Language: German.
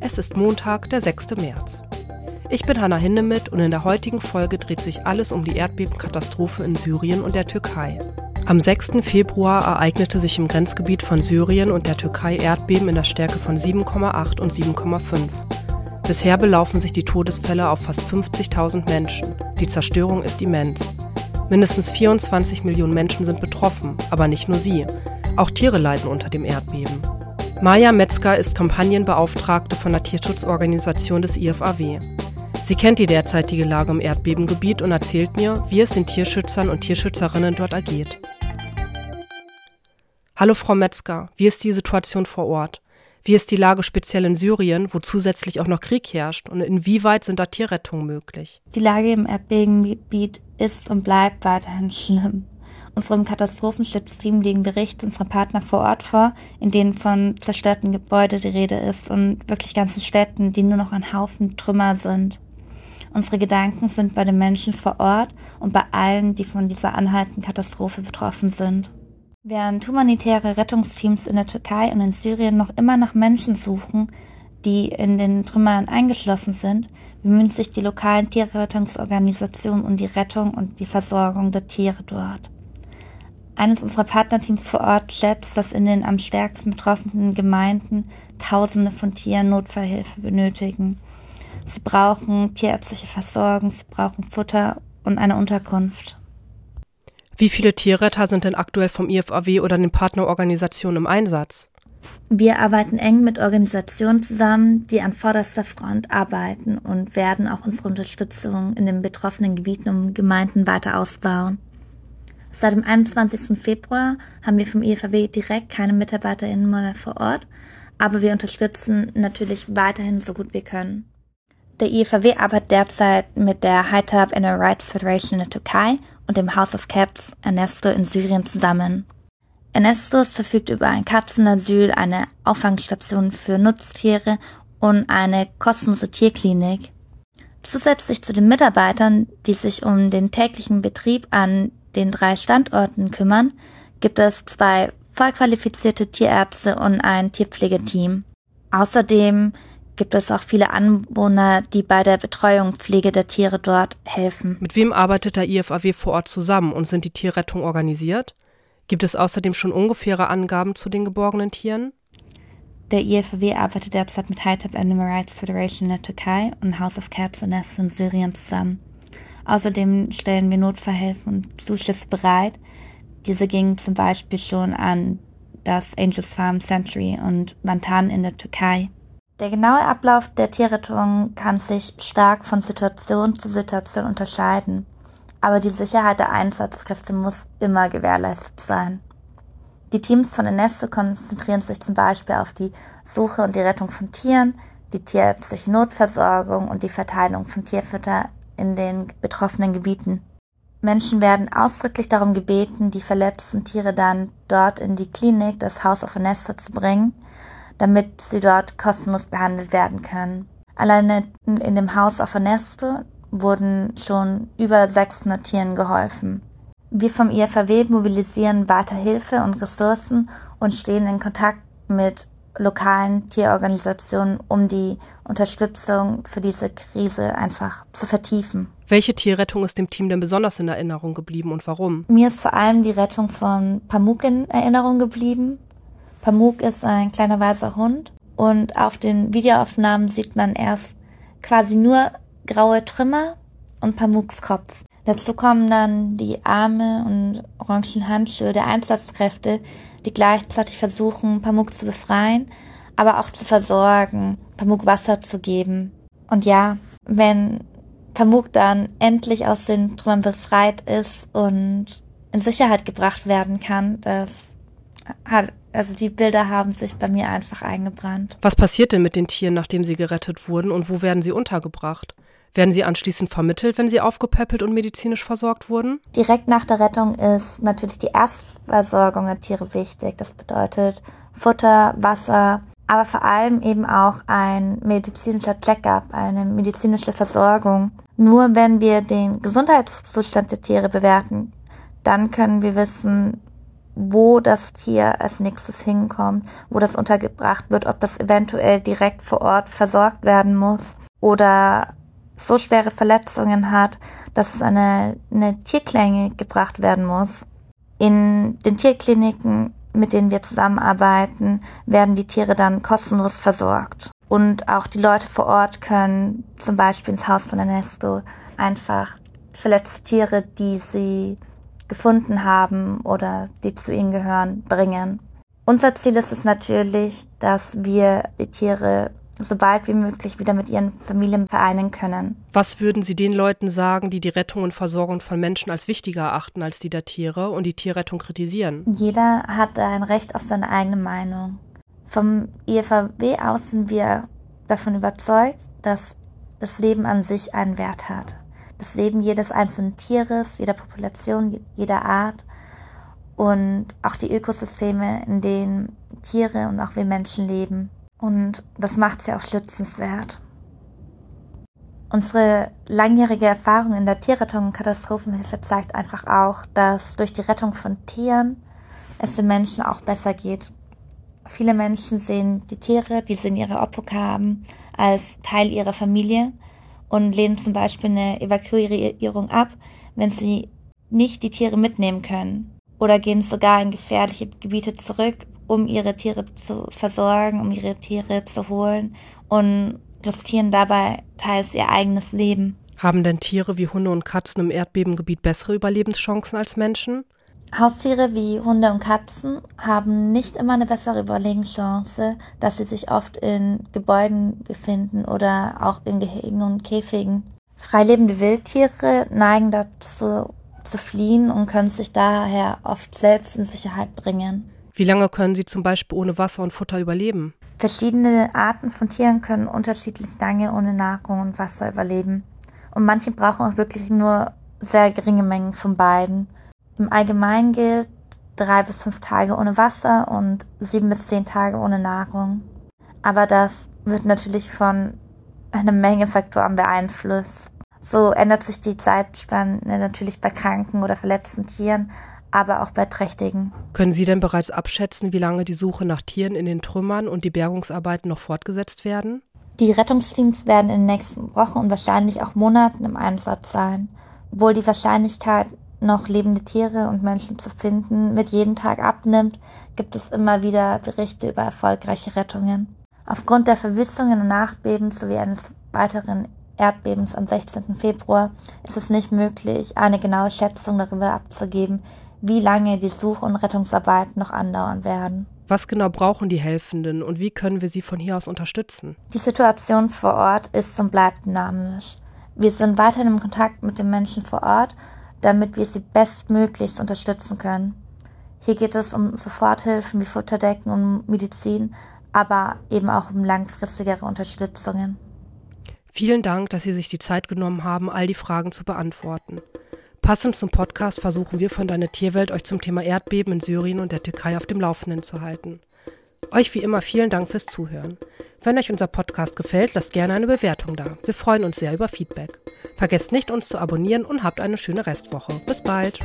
Es ist Montag, der 6. März. Ich bin Hanna Hindemith und in der heutigen Folge dreht sich alles um die Erdbebenkatastrophe in Syrien und der Türkei. Am 6. Februar ereignete sich im Grenzgebiet von Syrien und der Türkei Erdbeben in der Stärke von 7,8 und 7,5. Bisher belaufen sich die Todesfälle auf fast 50.000 Menschen. Die Zerstörung ist immens. Mindestens 24 Millionen Menschen sind betroffen, aber nicht nur sie. Auch Tiere leiden unter dem Erdbeben. Maja Metzger ist Kampagnenbeauftragte von der Tierschutzorganisation des IFAW. Sie kennt die derzeitige Lage im Erdbebengebiet und erzählt mir, wie es den Tierschützern und Tierschützerinnen dort ergeht. Hallo Frau Metzger, wie ist die Situation vor Ort? Wie ist die Lage speziell in Syrien, wo zusätzlich auch noch Krieg herrscht? Und inwieweit sind da Tierrettungen möglich? Die Lage im Erdbebengebiet ist und bleibt weiterhin schlimm. Unserem Katastrophenschutzteam liegen Berichte unserer Partner vor Ort vor, in denen von zerstörten Gebäuden die Rede ist und wirklich ganzen Städten, die nur noch ein Haufen Trümmer sind. Unsere Gedanken sind bei den Menschen vor Ort und bei allen, die von dieser anhaltenden Katastrophe betroffen sind. Während humanitäre Rettungsteams in der Türkei und in Syrien noch immer nach Menschen suchen, die in den Trümmern eingeschlossen sind, bemühen sich die lokalen Tierrettungsorganisationen um die Rettung und die Versorgung der Tiere dort. Eines unserer Partnerteams vor Ort schätzt, dass in den am stärksten betroffenen Gemeinden Tausende von Tieren Notfallhilfe benötigen. Sie brauchen tierärztliche Versorgung, sie brauchen Futter und eine Unterkunft. Wie viele Tierretter sind denn aktuell vom IFAW oder den Partnerorganisationen im Einsatz? Wir arbeiten eng mit Organisationen zusammen, die an vorderster Front arbeiten und werden auch unsere Unterstützung in den betroffenen Gebieten und Gemeinden weiter ausbauen. Seit dem 21. Februar haben wir vom IFAW direkt keine MitarbeiterInnen mehr vor Ort, aber wir unterstützen natürlich weiterhin so gut wir können. Der IFAW arbeitet derzeit mit der Hightop Animal Rights Federation in der Türkei und dem House of Cats Ernesto in Syrien zusammen. Ernestos verfügt über ein Katzenasyl, eine Auffangstation für Nutztiere und eine kostenlose Tierklinik. Zusätzlich zu den Mitarbeitern, die sich um den täglichen Betrieb an den drei Standorten kümmern, gibt es zwei vollqualifizierte Tierärzte und ein Tierpflegeteam. Außerdem gibt es auch viele Anwohner, die bei der Betreuung Pflege der Tiere dort helfen. Mit wem arbeitet der IFAW vor Ort zusammen und sind die Tierrettungen organisiert? Gibt es außerdem schon ungefähre Angaben zu den geborgenen Tieren? Der IFAW arbeitet derzeit mit HITEP Animal Rights Federation in der Türkei und House of Cats in Nest in Syrien zusammen. Außerdem stellen wir Notfallhilfe und Zuschüsse bereit. Diese gingen zum Beispiel schon an das Angels Farm Century und Mantan in der Türkei. Der genaue Ablauf der Tierrettung kann sich stark von Situation zu Situation unterscheiden, aber die Sicherheit der Einsatzkräfte muss immer gewährleistet sein. Die Teams von Enesto konzentrieren sich zum Beispiel auf die Suche und die Rettung von Tieren, die tierärztliche Notversorgung und die Verteilung von Tierfutter in den betroffenen Gebieten. Menschen werden ausdrücklich darum gebeten, die verletzten Tiere dann dort in die Klinik, das House of Onesta, zu bringen, damit sie dort kostenlos behandelt werden können. Alleine in dem House of Onesto wurden schon über 600 Tieren geholfen. Wir vom IFAW mobilisieren weiter Hilfe und Ressourcen und stehen in Kontakt mit lokalen Tierorganisationen, um die Unterstützung für diese Krise einfach zu vertiefen. Welche Tierrettung ist dem Team denn besonders in Erinnerung geblieben und warum? Mir ist vor allem die Rettung von Pamuk in Erinnerung geblieben. Pamuk ist ein kleiner weißer Hund und auf den Videoaufnahmen sieht man erst quasi nur graue Trümmer und Pamuks Kopf. Dazu kommen dann die Arme und orangen Handschuhe der Einsatzkräfte, die gleichzeitig versuchen, Pamuk zu befreien, aber auch zu versorgen, Pamuk Wasser zu geben. Und ja, wenn Pamuk dann endlich aus den Trümmern befreit ist und in Sicherheit gebracht werden kann, das hat, also die Bilder haben sich bei mir einfach eingebrannt. Was passiert denn mit den Tieren, nachdem sie gerettet wurden und wo werden sie untergebracht? Werden sie anschließend vermittelt, wenn sie aufgepäppelt und medizinisch versorgt wurden? Direkt nach der Rettung ist natürlich die Erstversorgung der Tiere wichtig. Das bedeutet Futter, Wasser, aber vor allem eben auch ein medizinischer Check-up, eine medizinische Versorgung. Nur wenn wir den Gesundheitszustand der Tiere bewerten, dann können wir wissen, wo das Tier als nächstes hinkommt, wo das untergebracht wird, ob das eventuell direkt vor Ort versorgt werden muss oder so schwere Verletzungen hat, dass es eine, eine Tierklinik gebracht werden muss. In den Tierkliniken, mit denen wir zusammenarbeiten, werden die Tiere dann kostenlos versorgt. Und auch die Leute vor Ort können zum Beispiel ins Haus von Ernesto einfach verletzte Tiere, die sie gefunden haben oder die zu ihnen gehören, bringen. Unser Ziel ist es natürlich, dass wir die Tiere so bald wie möglich wieder mit ihren Familien vereinen können. Was würden Sie den Leuten sagen, die die Rettung und Versorgung von Menschen als wichtiger erachten als die der Tiere und die Tierrettung kritisieren? Jeder hat ein Recht auf seine eigene Meinung. Vom IFAW aus sind wir davon überzeugt, dass das Leben an sich einen Wert hat das Leben jedes einzelnen Tieres, jeder Population, jeder Art und auch die Ökosysteme, in denen Tiere und auch wir Menschen leben. Und das macht sie auch schützenswert. Unsere langjährige Erfahrung in der Tierrettung und Katastrophenhilfe zeigt einfach auch, dass durch die Rettung von Tieren es den Menschen auch besser geht. Viele Menschen sehen die Tiere, die sie in ihrer Obhut haben, als Teil ihrer Familie und lehnen zum Beispiel eine Evakuierung ab, wenn sie nicht die Tiere mitnehmen können. Oder gehen sogar in gefährliche Gebiete zurück, um ihre Tiere zu versorgen, um ihre Tiere zu holen und riskieren dabei teils ihr eigenes Leben. Haben denn Tiere wie Hunde und Katzen im Erdbebengebiet bessere Überlebenschancen als Menschen? Haustiere wie Hunde und Katzen haben nicht immer eine bessere Überlegenschance, dass sie sich oft in Gebäuden befinden oder auch in Gehegen und Käfigen. Freilebende Wildtiere neigen dazu zu fliehen und können sich daher oft selbst in Sicherheit bringen. Wie lange können sie zum Beispiel ohne Wasser und Futter überleben? Verschiedene Arten von Tieren können unterschiedlich lange ohne Nahrung und Wasser überleben. Und manche brauchen auch wirklich nur sehr geringe Mengen von beiden. Im Allgemeinen gilt drei bis fünf Tage ohne Wasser und sieben bis zehn Tage ohne Nahrung. Aber das wird natürlich von einer Menge Faktoren beeinflusst. So ändert sich die Zeitspanne natürlich bei kranken oder verletzten Tieren, aber auch bei trächtigen. Können Sie denn bereits abschätzen, wie lange die Suche nach Tieren in den Trümmern und die Bergungsarbeiten noch fortgesetzt werden? Die Rettungsteams werden in den nächsten Wochen und wahrscheinlich auch Monaten im Einsatz sein, obwohl die Wahrscheinlichkeit noch lebende Tiere und Menschen zu finden, mit jedem Tag abnimmt, gibt es immer wieder Berichte über erfolgreiche Rettungen. Aufgrund der Verwüstungen und Nachbeben sowie eines weiteren Erdbebens am 16. Februar ist es nicht möglich, eine genaue Schätzung darüber abzugeben, wie lange die Such- und Rettungsarbeiten noch andauern werden. Was genau brauchen die Helfenden und wie können wir sie von hier aus unterstützen? Die Situation vor Ort ist und bleibt dynamisch. Wir sind weiterhin im Kontakt mit den Menschen vor Ort damit wir sie bestmöglichst unterstützen können. Hier geht es um Soforthilfen wie Futterdecken und Medizin, aber eben auch um langfristigere Unterstützungen. Vielen Dank, dass Sie sich die Zeit genommen haben, all die Fragen zu beantworten. Passend zum Podcast versuchen wir von Deine Tierwelt euch zum Thema Erdbeben in Syrien und der Türkei auf dem Laufenden zu halten. Euch wie immer vielen Dank fürs Zuhören. Wenn euch unser Podcast gefällt, lasst gerne eine Bewertung da. Wir freuen uns sehr über Feedback. Vergesst nicht, uns zu abonnieren und habt eine schöne Restwoche. Bis bald.